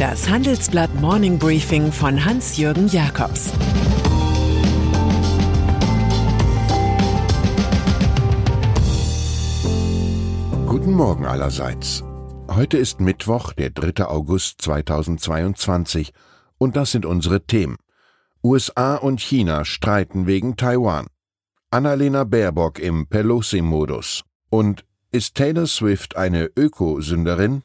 Das Handelsblatt Morning Briefing von Hans-Jürgen Jakobs Guten Morgen allerseits. Heute ist Mittwoch, der 3. August 2022, und das sind unsere Themen. USA und China streiten wegen Taiwan. Annalena Baerbock im Pelosi-Modus. Und ist Taylor Swift eine Ökosünderin?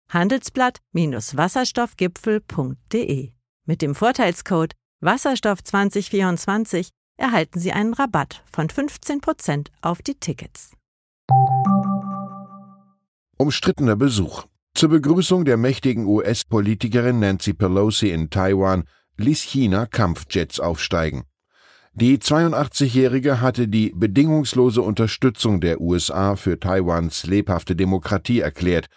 handelsblatt-wasserstoffgipfel.de. Mit dem Vorteilscode Wasserstoff 2024 erhalten Sie einen Rabatt von 15% auf die Tickets. Umstrittener Besuch. Zur Begrüßung der mächtigen US-Politikerin Nancy Pelosi in Taiwan ließ China Kampfjets aufsteigen. Die 82-Jährige hatte die bedingungslose Unterstützung der USA für Taiwans lebhafte Demokratie erklärt.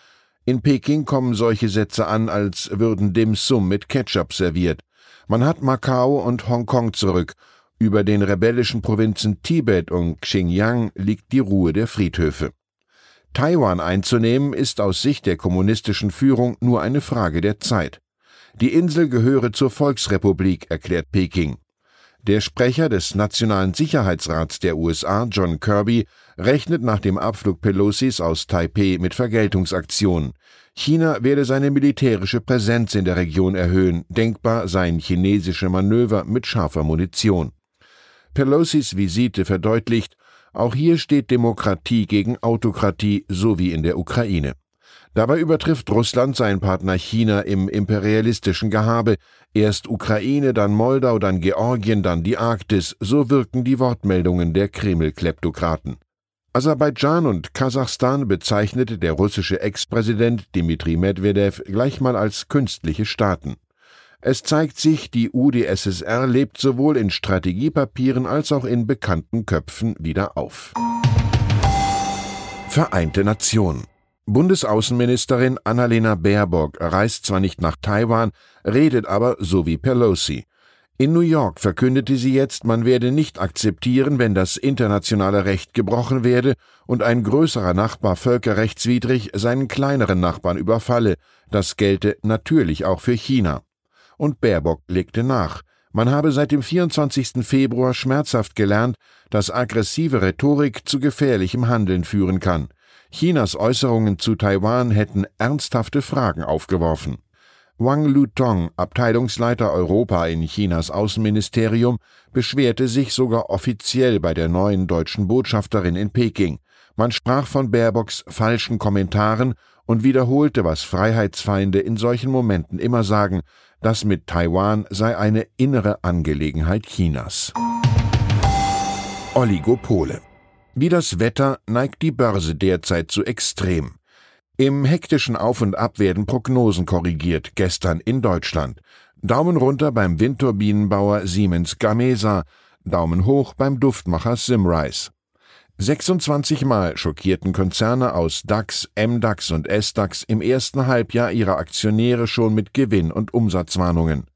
In Peking kommen solche Sätze an, als würden Dim Sum mit Ketchup serviert. Man hat Macau und Hongkong zurück. Über den rebellischen Provinzen Tibet und Xinjiang liegt die Ruhe der Friedhöfe. Taiwan einzunehmen ist aus Sicht der kommunistischen Führung nur eine Frage der Zeit. Die Insel gehöre zur Volksrepublik, erklärt Peking. Der Sprecher des Nationalen Sicherheitsrats der USA, John Kirby, rechnet nach dem Abflug Pelosis aus Taipeh mit Vergeltungsaktionen. China werde seine militärische Präsenz in der Region erhöhen, denkbar seien chinesische Manöver mit scharfer Munition. Pelosis Visite verdeutlicht, auch hier steht Demokratie gegen Autokratie, so wie in der Ukraine. Dabei übertrifft Russland seinen Partner China im imperialistischen Gehabe. Erst Ukraine, dann Moldau, dann Georgien, dann die Arktis, so wirken die Wortmeldungen der Kreml-Kleptokraten. Aserbaidschan und Kasachstan bezeichnete der russische Ex-Präsident Dmitri Medvedev gleich mal als künstliche Staaten. Es zeigt sich, die UdSSR lebt sowohl in Strategiepapieren als auch in bekannten Köpfen wieder auf. Vereinte Nationen Bundesaußenministerin Annalena Baerbock reist zwar nicht nach Taiwan, redet aber so wie Pelosi. In New York verkündete sie jetzt, man werde nicht akzeptieren, wenn das internationale Recht gebrochen werde und ein größerer Nachbar völkerrechtswidrig seinen kleineren Nachbarn überfalle. Das gelte natürlich auch für China. Und Baerbock legte nach. Man habe seit dem 24. Februar schmerzhaft gelernt, dass aggressive Rhetorik zu gefährlichem Handeln führen kann. Chinas Äußerungen zu Taiwan hätten ernsthafte Fragen aufgeworfen. Wang Lutong, Abteilungsleiter Europa in Chinas Außenministerium, beschwerte sich sogar offiziell bei der neuen deutschen Botschafterin in Peking. Man sprach von Baerbocks falschen Kommentaren und wiederholte, was Freiheitsfeinde in solchen Momenten immer sagen, das mit Taiwan sei eine innere Angelegenheit Chinas. Oligopole wie das Wetter neigt die Börse derzeit zu extrem. Im hektischen Auf und Ab werden Prognosen korrigiert, gestern in Deutschland. Daumen runter beim Windturbinenbauer Siemens Gamesa, Daumen hoch beim Duftmacher Simrise. 26 Mal schockierten Konzerne aus DAX, MDAX und SDAX im ersten Halbjahr ihre Aktionäre schon mit Gewinn- und Umsatzwarnungen.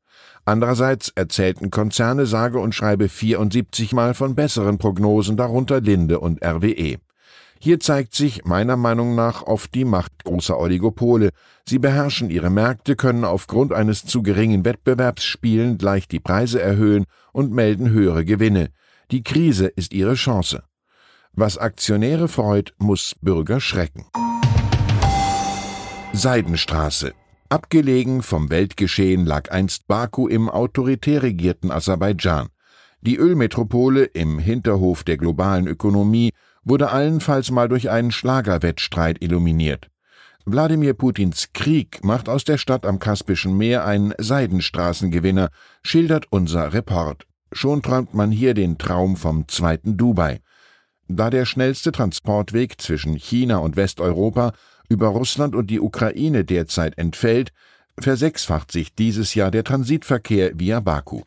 Andererseits erzählten Konzerne sage und schreibe 74 Mal von besseren Prognosen, darunter Linde und RWE. Hier zeigt sich meiner Meinung nach oft die Macht großer Oligopole. Sie beherrschen ihre Märkte, können aufgrund eines zu geringen Wettbewerbs spielend leicht die Preise erhöhen und melden höhere Gewinne. Die Krise ist ihre Chance. Was Aktionäre freut, muss Bürger schrecken. Seidenstraße Abgelegen vom Weltgeschehen lag einst Baku im autoritär regierten Aserbaidschan. Die Ölmetropole im Hinterhof der globalen Ökonomie wurde allenfalls mal durch einen Schlagerwettstreit illuminiert. Wladimir Putins Krieg macht aus der Stadt am Kaspischen Meer einen Seidenstraßengewinner, schildert unser Report. Schon träumt man hier den Traum vom zweiten Dubai. Da der schnellste Transportweg zwischen China und Westeuropa über Russland und die Ukraine derzeit entfällt, versechsfacht sich dieses Jahr der Transitverkehr via Baku.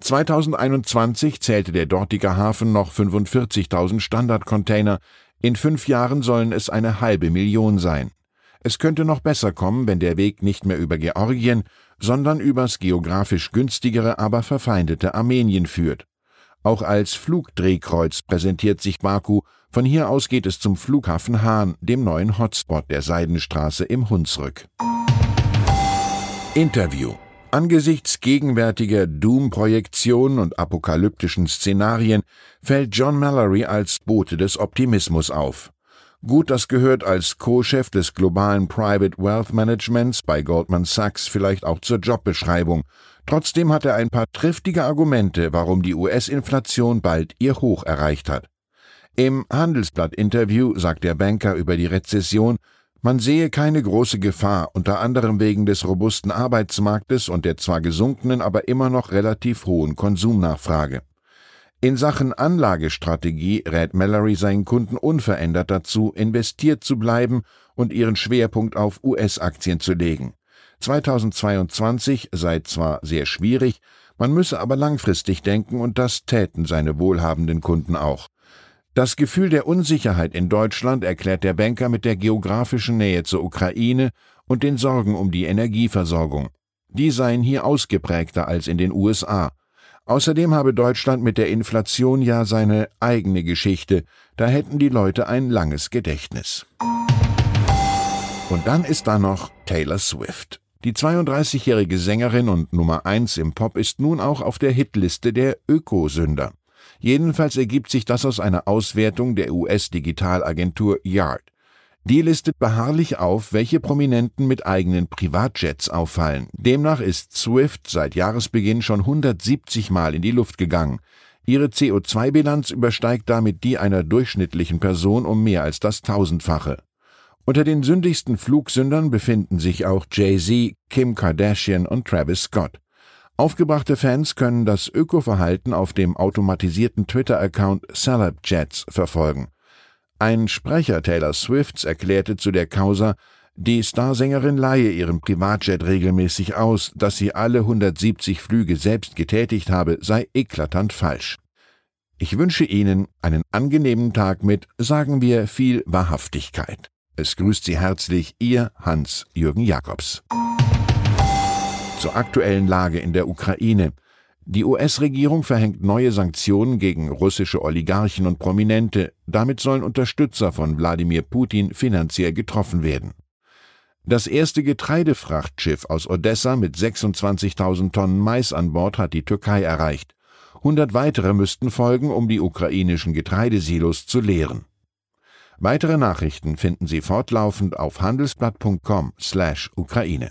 2021 zählte der dortige Hafen noch 45.000 Standardcontainer, in fünf Jahren sollen es eine halbe Million sein. Es könnte noch besser kommen, wenn der Weg nicht mehr über Georgien, sondern übers geografisch günstigere, aber verfeindete Armenien führt. Auch als Flugdrehkreuz präsentiert sich Baku, von hier aus geht es zum Flughafen Hahn, dem neuen Hotspot der Seidenstraße im Hunsrück. Interview Angesichts gegenwärtiger Doom-Projektionen und apokalyptischen Szenarien fällt John Mallory als Bote des Optimismus auf. Gut, das gehört als Co-Chef des globalen Private Wealth Managements bei Goldman Sachs vielleicht auch zur Jobbeschreibung. Trotzdem hat er ein paar triftige Argumente, warum die US-Inflation bald ihr Hoch erreicht hat. Im Handelsblatt-Interview sagt der Banker über die Rezession, man sehe keine große Gefahr, unter anderem wegen des robusten Arbeitsmarktes und der zwar gesunkenen, aber immer noch relativ hohen Konsumnachfrage. In Sachen Anlagestrategie rät Mallory seinen Kunden unverändert dazu, investiert zu bleiben und ihren Schwerpunkt auf US-Aktien zu legen. 2022 sei zwar sehr schwierig, man müsse aber langfristig denken und das täten seine wohlhabenden Kunden auch. Das Gefühl der Unsicherheit in Deutschland erklärt der Banker mit der geografischen Nähe zur Ukraine und den Sorgen um die Energieversorgung. Die seien hier ausgeprägter als in den USA. Außerdem habe Deutschland mit der Inflation ja seine eigene Geschichte, da hätten die Leute ein langes Gedächtnis. Und dann ist da noch Taylor Swift. Die 32-jährige Sängerin und Nummer 1 im Pop ist nun auch auf der Hitliste der Ökosünder. Jedenfalls ergibt sich das aus einer Auswertung der US-Digitalagentur Yard. Die listet beharrlich auf, welche Prominenten mit eigenen Privatjets auffallen. Demnach ist Swift seit Jahresbeginn schon 170 Mal in die Luft gegangen. Ihre CO2-Bilanz übersteigt damit die einer durchschnittlichen Person um mehr als das Tausendfache. Unter den sündigsten Flugsündern befinden sich auch Jay-Z, Kim Kardashian und Travis Scott. Aufgebrachte Fans können das Ökoverhalten auf dem automatisierten Twitter-Account CelebJets verfolgen. Ein Sprecher Taylor Swifts erklärte zu der Causa, die Starsängerin leihe ihren Privatjet regelmäßig aus, dass sie alle 170 Flüge selbst getätigt habe, sei eklatant falsch. Ich wünsche Ihnen einen angenehmen Tag mit, sagen wir, viel Wahrhaftigkeit. Es grüßt Sie herzlich Ihr Hans-Jürgen Jakobs. Zur aktuellen Lage in der Ukraine. Die US-Regierung verhängt neue Sanktionen gegen russische Oligarchen und Prominente. Damit sollen Unterstützer von Wladimir Putin finanziell getroffen werden. Das erste Getreidefrachtschiff aus Odessa mit 26.000 Tonnen Mais an Bord hat die Türkei erreicht. 100 weitere müssten folgen, um die ukrainischen Getreidesilos zu leeren. Weitere Nachrichten finden Sie fortlaufend auf handelsblatt.com/Ukraine.